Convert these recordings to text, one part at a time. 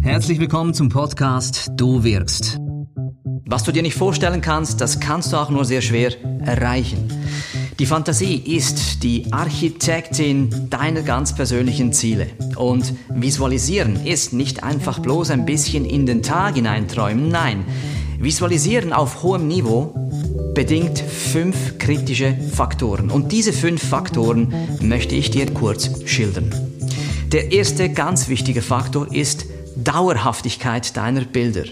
Herzlich willkommen zum Podcast Du wirkst. Was du dir nicht vorstellen kannst, das kannst du auch nur sehr schwer erreichen. Die Fantasie ist die Architektin deiner ganz persönlichen Ziele. Und visualisieren ist nicht einfach bloß ein bisschen in den Tag hineinträumen, nein. Visualisieren auf hohem Niveau bedingt fünf kritische Faktoren. Und diese fünf Faktoren möchte ich dir kurz schildern. Der erste ganz wichtige Faktor ist Dauerhaftigkeit deiner Bilder.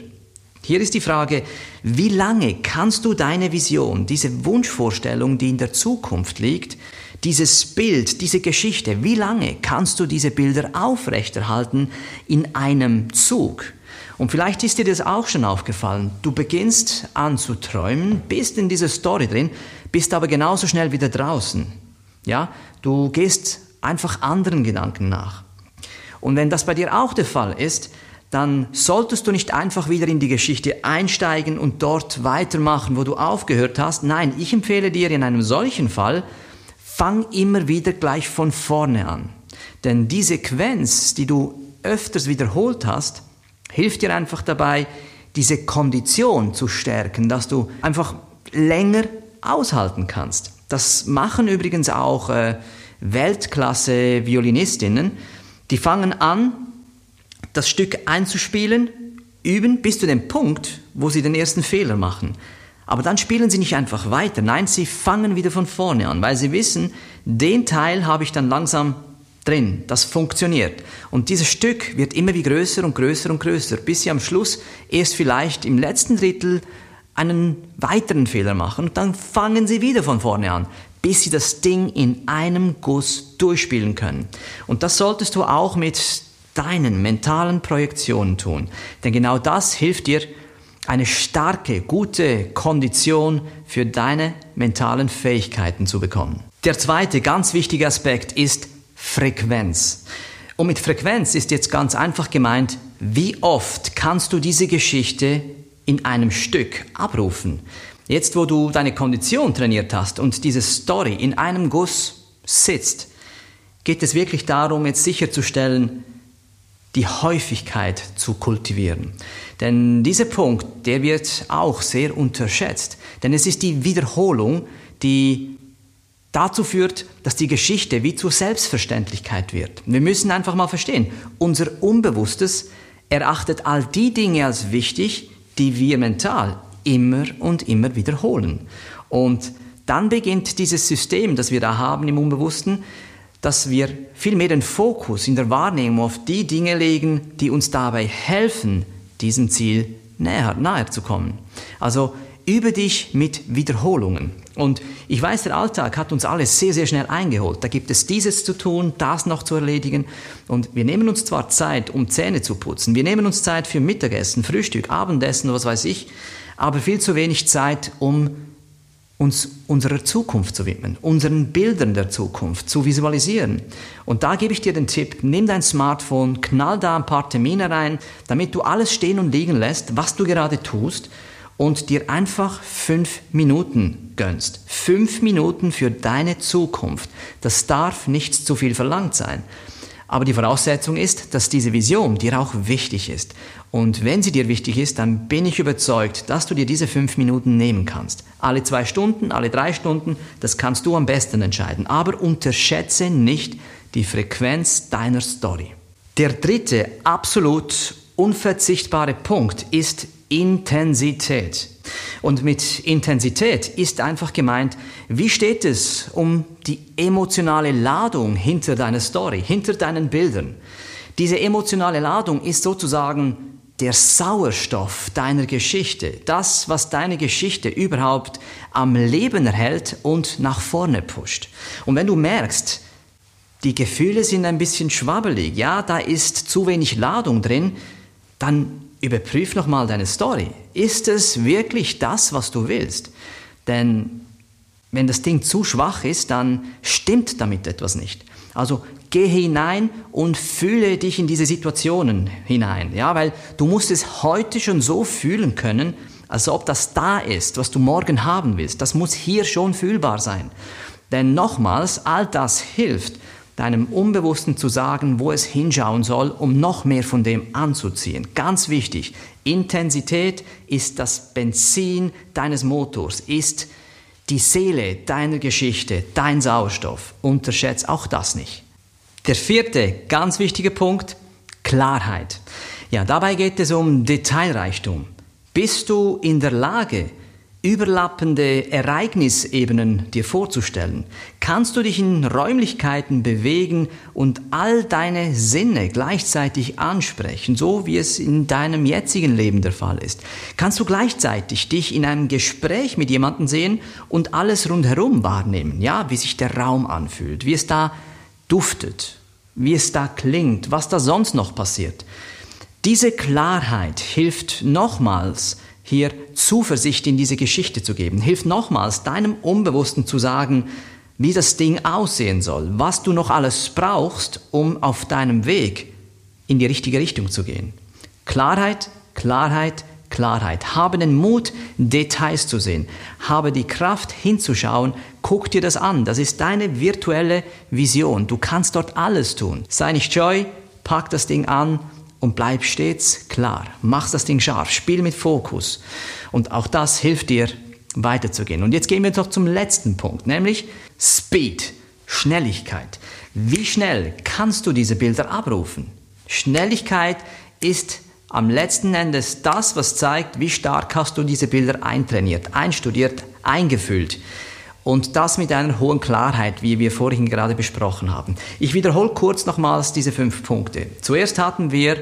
Hier ist die Frage, wie lange kannst du deine Vision, diese Wunschvorstellung, die in der Zukunft liegt, dieses Bild, diese Geschichte, wie lange kannst du diese Bilder aufrechterhalten in einem Zug? Und vielleicht ist dir das auch schon aufgefallen. Du beginnst an zu träumen, bist in dieser Story drin, bist aber genauso schnell wieder draußen. Ja, du gehst einfach anderen Gedanken nach. Und wenn das bei dir auch der Fall ist, dann solltest du nicht einfach wieder in die Geschichte einsteigen und dort weitermachen, wo du aufgehört hast. Nein, ich empfehle dir in einem solchen Fall, fang immer wieder gleich von vorne an. Denn die Sequenz, die du öfters wiederholt hast, hilft dir einfach dabei, diese Kondition zu stärken, dass du einfach länger aushalten kannst. Das machen übrigens auch äh, Weltklasse-Violinistinnen. Die fangen an, das Stück einzuspielen, üben bis zu dem Punkt, wo sie den ersten Fehler machen. Aber dann spielen sie nicht einfach weiter, nein, sie fangen wieder von vorne an, weil sie wissen, den Teil habe ich dann langsam drin, das funktioniert. Und dieses Stück wird immer wie größer und größer und größer, bis sie am Schluss erst vielleicht im letzten Drittel einen weiteren Fehler machen und dann fangen sie wieder von vorne an, bis sie das Ding in einem Guss durchspielen können. Und das solltest du auch mit deinen mentalen Projektionen tun. Denn genau das hilft dir, eine starke, gute Kondition für deine mentalen Fähigkeiten zu bekommen. Der zweite ganz wichtige Aspekt ist Frequenz. Und mit Frequenz ist jetzt ganz einfach gemeint, wie oft kannst du diese Geschichte in einem Stück abrufen? Jetzt, wo du deine Kondition trainiert hast und diese Story in einem Guss sitzt, geht es wirklich darum, jetzt sicherzustellen, die Häufigkeit zu kultivieren. Denn dieser Punkt, der wird auch sehr unterschätzt. Denn es ist die Wiederholung, die dazu führt, dass die Geschichte wie zur Selbstverständlichkeit wird. Wir müssen einfach mal verstehen, unser Unbewusstes erachtet all die Dinge als wichtig, die wir mental immer und immer wiederholen. Und dann beginnt dieses System, das wir da haben im Unbewussten, dass wir vielmehr den Fokus in der Wahrnehmung auf die Dinge legen, die uns dabei helfen, diesem Ziel näher, nahe zu kommen. Also übe dich mit Wiederholungen. Und ich weiß, der Alltag hat uns alles sehr, sehr schnell eingeholt. Da gibt es dieses zu tun, das noch zu erledigen. Und wir nehmen uns zwar Zeit, um Zähne zu putzen, wir nehmen uns Zeit für Mittagessen, Frühstück, Abendessen, was weiß ich, aber viel zu wenig Zeit, um uns unserer Zukunft zu widmen, unseren Bildern der Zukunft zu visualisieren. Und da gebe ich dir den Tipp, nimm dein Smartphone, knall da ein paar Termine rein, damit du alles stehen und liegen lässt, was du gerade tust und dir einfach fünf Minuten gönnst. Fünf Minuten für deine Zukunft. Das darf nicht zu viel verlangt sein. Aber die Voraussetzung ist, dass diese Vision dir auch wichtig ist. Und wenn sie dir wichtig ist, dann bin ich überzeugt, dass du dir diese fünf Minuten nehmen kannst. Alle zwei Stunden, alle drei Stunden, das kannst du am besten entscheiden. Aber unterschätze nicht die Frequenz deiner Story. Der dritte absolut unverzichtbare Punkt ist Intensität. Und mit Intensität ist einfach gemeint, wie steht es um die emotionale Ladung hinter deiner Story, hinter deinen Bildern. Diese emotionale Ladung ist sozusagen der Sauerstoff deiner Geschichte, das, was deine Geschichte überhaupt am Leben erhält und nach vorne pusht. Und wenn du merkst, die Gefühle sind ein bisschen schwabbelig, ja, da ist zu wenig Ladung drin, dann überprüf nochmal deine Story. Ist es wirklich das, was du willst? Denn wenn das Ding zu schwach ist, dann stimmt damit etwas nicht. Also geh hinein und fühle dich in diese Situationen hinein. Ja, weil du musst es heute schon so fühlen können, als ob das da ist, was du morgen haben willst. Das muss hier schon fühlbar sein. Denn nochmals, all das hilft, deinem Unbewussten zu sagen, wo es hinschauen soll, um noch mehr von dem anzuziehen. Ganz wichtig, Intensität ist das Benzin deines Motors, ist die Seele deiner Geschichte, dein Sauerstoff. Unterschätzt auch das nicht. Der vierte ganz wichtige Punkt, Klarheit. Ja, dabei geht es um Detailreichtum. Bist du in der Lage, überlappende Ereignisebenen dir vorzustellen? Kannst du dich in Räumlichkeiten bewegen und all deine Sinne gleichzeitig ansprechen, so wie es in deinem jetzigen Leben der Fall ist? Kannst du gleichzeitig dich in einem Gespräch mit jemandem sehen und alles rundherum wahrnehmen? Ja, wie sich der Raum anfühlt, wie es da duftet, wie es da klingt, was da sonst noch passiert. Diese Klarheit hilft nochmals, hier Zuversicht in diese Geschichte zu geben. Hilft nochmals deinem Unbewussten zu sagen, wie das Ding aussehen soll, was du noch alles brauchst, um auf deinem Weg in die richtige Richtung zu gehen. Klarheit, Klarheit, Klarheit. Habe den Mut, Details zu sehen. Habe die Kraft hinzuschauen. Guck dir das an. Das ist deine virtuelle Vision. Du kannst dort alles tun. Sei nicht scheu, pack das Ding an und bleib stets klar. Mach das Ding scharf, spiel mit Fokus. Und auch das hilft dir, weiterzugehen. Und jetzt gehen wir doch zum letzten Punkt, nämlich Speed, Schnelligkeit. Wie schnell kannst du diese Bilder abrufen? Schnelligkeit ist am letzten Endes das, was zeigt, wie stark hast du diese Bilder eintrainiert, einstudiert, eingefüllt. Und das mit einer hohen Klarheit, wie wir vorhin gerade besprochen haben. Ich wiederhole kurz nochmals diese fünf Punkte. Zuerst hatten wir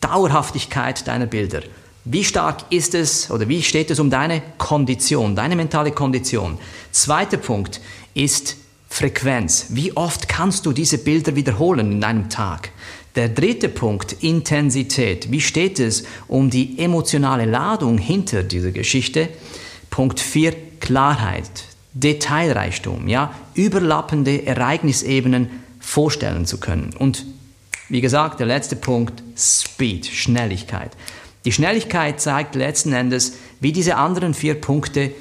Dauerhaftigkeit deiner Bilder. Wie stark ist es oder wie steht es um deine Kondition, deine mentale Kondition? Zweiter Punkt ist Frequenz. Wie oft kannst du diese Bilder wiederholen in einem Tag? Der dritte Punkt, Intensität. Wie steht es um die emotionale Ladung hinter dieser Geschichte? Punkt vier, Klarheit. Detailreichtum, ja, überlappende Ereignisebenen vorstellen zu können. Und wie gesagt, der letzte Punkt, Speed, Schnelligkeit. Die Schnelligkeit zeigt letzten Endes, wie diese anderen vier Punkte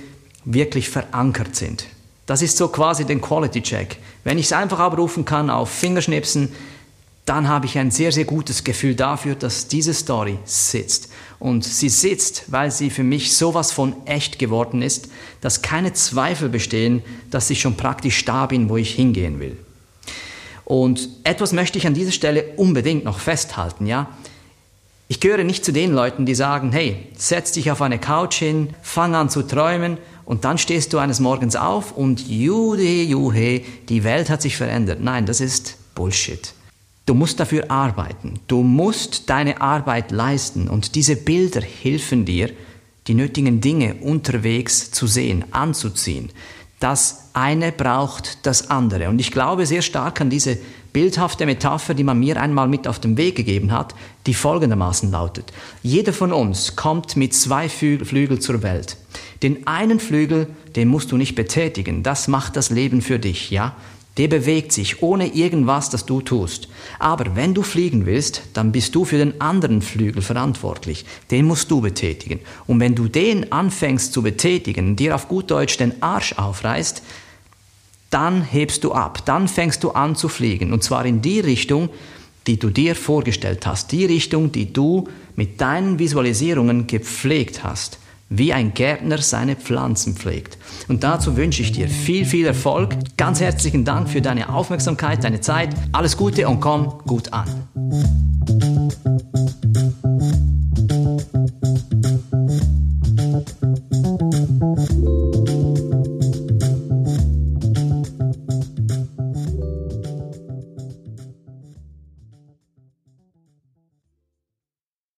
wirklich verankert sind. Das ist so quasi den Quality Check. Wenn ich es einfach abrufen kann auf Fingerschnipsen, dann habe ich ein sehr, sehr gutes Gefühl dafür, dass diese Story sitzt. Und sie sitzt, weil sie für mich sowas von echt geworden ist, dass keine Zweifel bestehen, dass ich schon praktisch da bin, wo ich hingehen will. Und etwas möchte ich an dieser Stelle unbedingt noch festhalten, ja. Ich gehöre nicht zu den Leuten, die sagen, hey, setz dich auf eine Couch hin, fang an zu träumen und dann stehst du eines Morgens auf und jude, juhe, die Welt hat sich verändert. Nein, das ist Bullshit. Du musst dafür arbeiten. Du musst deine Arbeit leisten und diese Bilder helfen dir, die nötigen Dinge unterwegs zu sehen, anzuziehen. Das eine braucht das andere. Und ich glaube sehr stark an diese bildhafte Metapher, die man mir einmal mit auf den Weg gegeben hat, die folgendermaßen lautet. Jeder von uns kommt mit zwei Flügeln zur Welt. Den einen Flügel, den musst du nicht betätigen. Das macht das Leben für dich, ja? Der bewegt sich ohne irgendwas, das du tust. Aber wenn du fliegen willst, dann bist du für den anderen Flügel verantwortlich. Den musst du betätigen. Und wenn du den anfängst zu betätigen, dir auf gut Deutsch den Arsch aufreißt, dann hebst du ab, dann fängst du an zu fliegen. Und zwar in die Richtung, die du dir vorgestellt hast, die Richtung, die du mit deinen Visualisierungen gepflegt hast wie ein Gärtner seine Pflanzen pflegt. Und dazu wünsche ich dir viel, viel Erfolg. Ganz herzlichen Dank für deine Aufmerksamkeit, deine Zeit. Alles Gute und komm gut an.